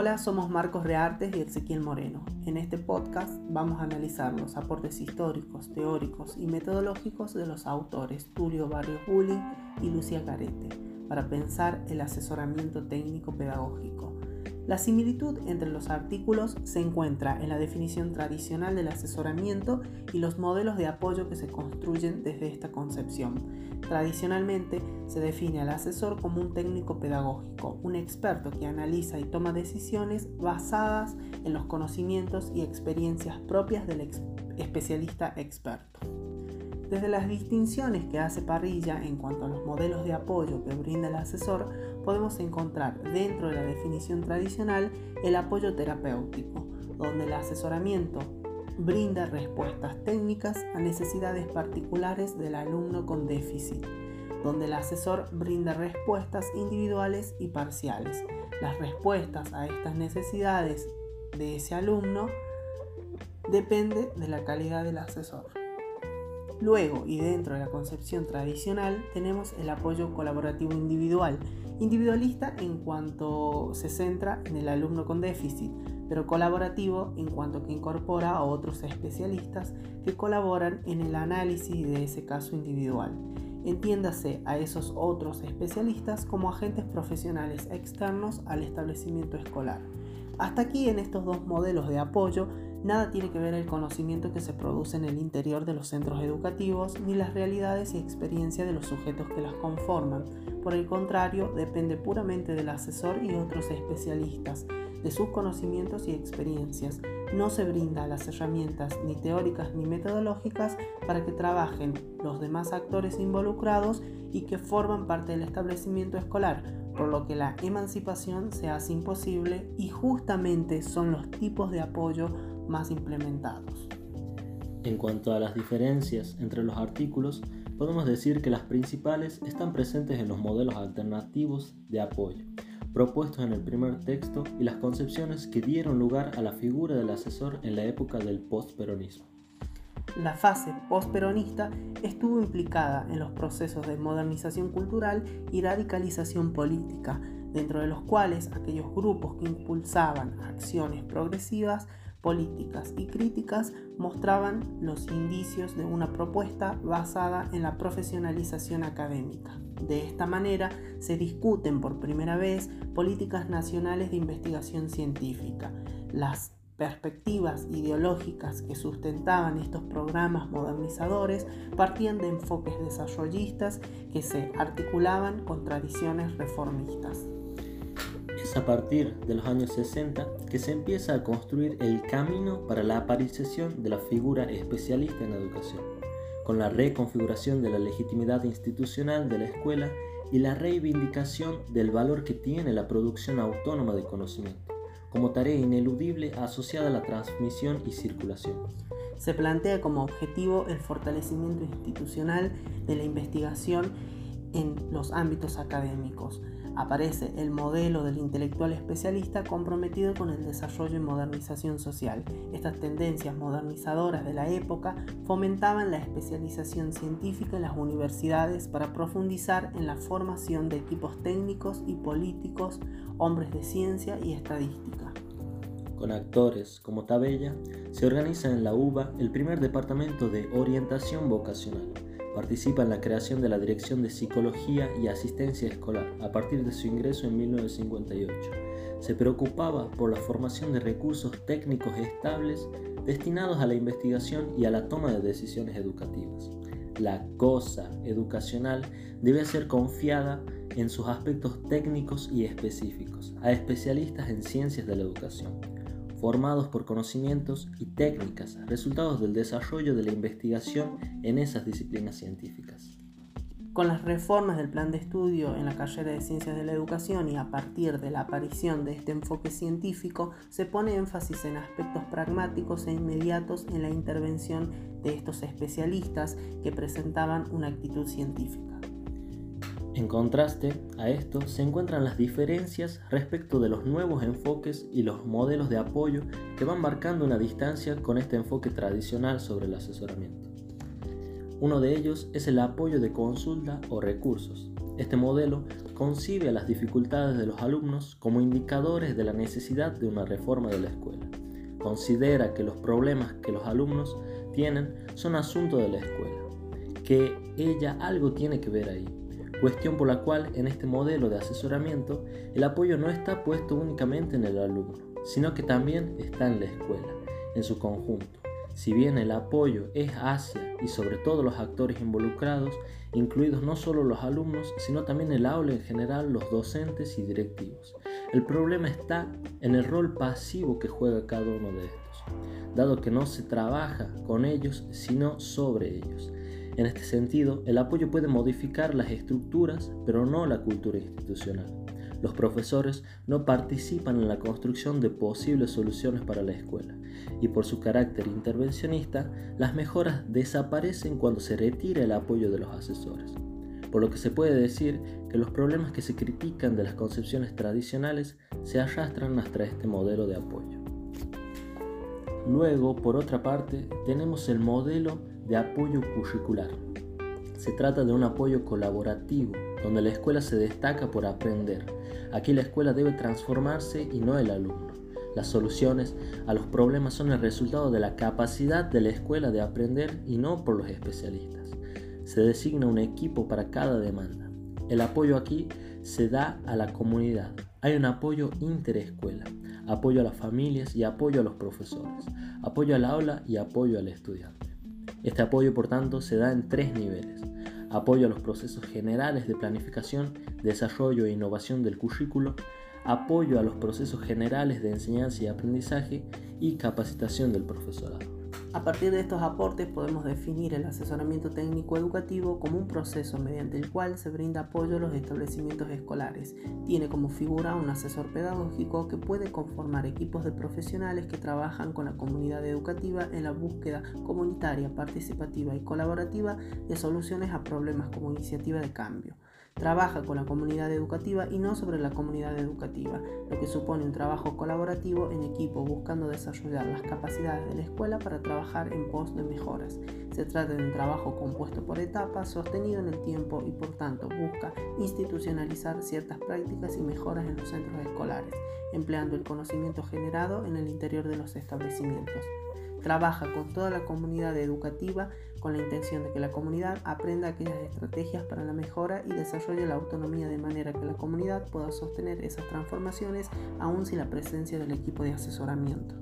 Hola, somos Marcos Reartes y Ezequiel Moreno. En este podcast vamos a analizar los aportes históricos, teóricos y metodológicos de los autores Tulio Barrios Bulli y Lucia Carete para pensar el asesoramiento técnico pedagógico. La similitud entre los artículos se encuentra en la definición tradicional del asesoramiento y los modelos de apoyo que se construyen desde esta concepción. Tradicionalmente se define al asesor como un técnico pedagógico, un experto que analiza y toma decisiones basadas en los conocimientos y experiencias propias del especialista experto. Desde las distinciones que hace Parrilla en cuanto a los modelos de apoyo que brinda el asesor, podemos encontrar dentro de la definición tradicional el apoyo terapéutico, donde el asesoramiento brinda respuestas técnicas a necesidades particulares del alumno con déficit, donde el asesor brinda respuestas individuales y parciales. Las respuestas a estas necesidades de ese alumno depende de la calidad del asesor. Luego y dentro de la concepción tradicional tenemos el apoyo colaborativo individual, individualista en cuanto se centra en el alumno con déficit, pero colaborativo en cuanto que incorpora a otros especialistas que colaboran en el análisis de ese caso individual. Entiéndase a esos otros especialistas como agentes profesionales externos al establecimiento escolar. Hasta aquí en estos dos modelos de apoyo nada tiene que ver el conocimiento que se produce en el interior de los centros educativos ni las realidades y experiencias de los sujetos que las conforman. Por el contrario, depende puramente del asesor y otros especialistas, de sus conocimientos y experiencias. No se brinda las herramientas ni teóricas ni metodológicas para que trabajen los demás actores involucrados y que forman parte del establecimiento escolar, por lo que la emancipación se hace imposible y justamente son los tipos de apoyo más implementados. En cuanto a las diferencias entre los artículos, podemos decir que las principales están presentes en los modelos alternativos de apoyo propuestos en el primer texto y las concepciones que dieron lugar a la figura del asesor en la época del postperonismo. La fase postperonista estuvo implicada en los procesos de modernización cultural y radicalización política, dentro de los cuales aquellos grupos que impulsaban acciones progresivas políticas y críticas mostraban los indicios de una propuesta basada en la profesionalización académica. De esta manera se discuten por primera vez políticas nacionales de investigación científica. Las perspectivas ideológicas que sustentaban estos programas modernizadores partían de enfoques desarrollistas que se articulaban con tradiciones reformistas. Es a partir de los años 60 que se empieza a construir el camino para la aparición de la figura especialista en educación, con la reconfiguración de la legitimidad institucional de la escuela y la reivindicación del valor que tiene la producción autónoma de conocimiento, como tarea ineludible asociada a la transmisión y circulación. Se plantea como objetivo el fortalecimiento institucional de la investigación en los ámbitos académicos, aparece el modelo del intelectual especialista comprometido con el desarrollo y modernización social. Estas tendencias modernizadoras de la época fomentaban la especialización científica en las universidades para profundizar en la formación de equipos técnicos y políticos, hombres de ciencia y estadística. Con actores como Tabella, se organiza en la UBA el primer departamento de orientación vocacional Participa en la creación de la Dirección de Psicología y Asistencia Escolar a partir de su ingreso en 1958. Se preocupaba por la formación de recursos técnicos estables destinados a la investigación y a la toma de decisiones educativas. La cosa educacional debe ser confiada en sus aspectos técnicos y específicos a especialistas en ciencias de la educación formados por conocimientos y técnicas, resultados del desarrollo de la investigación en esas disciplinas científicas. Con las reformas del plan de estudio en la carrera de Ciencias de la Educación y a partir de la aparición de este enfoque científico, se pone énfasis en aspectos pragmáticos e inmediatos en la intervención de estos especialistas que presentaban una actitud científica. En contraste a esto se encuentran las diferencias respecto de los nuevos enfoques y los modelos de apoyo que van marcando una distancia con este enfoque tradicional sobre el asesoramiento. Uno de ellos es el apoyo de consulta o recursos. Este modelo concibe a las dificultades de los alumnos como indicadores de la necesidad de una reforma de la escuela. Considera que los problemas que los alumnos tienen son asunto de la escuela, que ella algo tiene que ver ahí. Cuestión por la cual en este modelo de asesoramiento el apoyo no está puesto únicamente en el alumno, sino que también está en la escuela, en su conjunto. Si bien el apoyo es hacia y sobre todo los actores involucrados, incluidos no solo los alumnos, sino también el aula en general, los docentes y directivos. El problema está en el rol pasivo que juega cada uno de estos, dado que no se trabaja con ellos, sino sobre ellos. En este sentido, el apoyo puede modificar las estructuras, pero no la cultura institucional. Los profesores no participan en la construcción de posibles soluciones para la escuela y por su carácter intervencionista, las mejoras desaparecen cuando se retira el apoyo de los asesores. Por lo que se puede decir que los problemas que se critican de las concepciones tradicionales se arrastran hasta este modelo de apoyo. Luego, por otra parte, tenemos el modelo de apoyo curricular. Se trata de un apoyo colaborativo, donde la escuela se destaca por aprender. Aquí la escuela debe transformarse y no el alumno. Las soluciones a los problemas son el resultado de la capacidad de la escuela de aprender y no por los especialistas. Se designa un equipo para cada demanda. El apoyo aquí se da a la comunidad. Hay un apoyo interescuela, apoyo a las familias y apoyo a los profesores, apoyo al aula y apoyo al estudiante. Este apoyo, por tanto, se da en tres niveles. Apoyo a los procesos generales de planificación, desarrollo e innovación del currículo, apoyo a los procesos generales de enseñanza y aprendizaje y capacitación del profesorado. A partir de estos aportes podemos definir el asesoramiento técnico educativo como un proceso mediante el cual se brinda apoyo a los establecimientos escolares. Tiene como figura un asesor pedagógico que puede conformar equipos de profesionales que trabajan con la comunidad educativa en la búsqueda comunitaria, participativa y colaborativa de soluciones a problemas como iniciativa de cambio. Trabaja con la comunidad educativa y no sobre la comunidad educativa, lo que supone un trabajo colaborativo en equipo buscando desarrollar las capacidades de la escuela para trabajar en pos de mejoras. Se trata de un trabajo compuesto por etapas, sostenido en el tiempo y por tanto busca institucionalizar ciertas prácticas y mejoras en los centros escolares, empleando el conocimiento generado en el interior de los establecimientos. Trabaja con toda la comunidad educativa con la intención de que la comunidad aprenda aquellas estrategias para la mejora y desarrolle la autonomía de manera que la comunidad pueda sostener esas transformaciones aún sin la presencia del equipo de asesoramiento.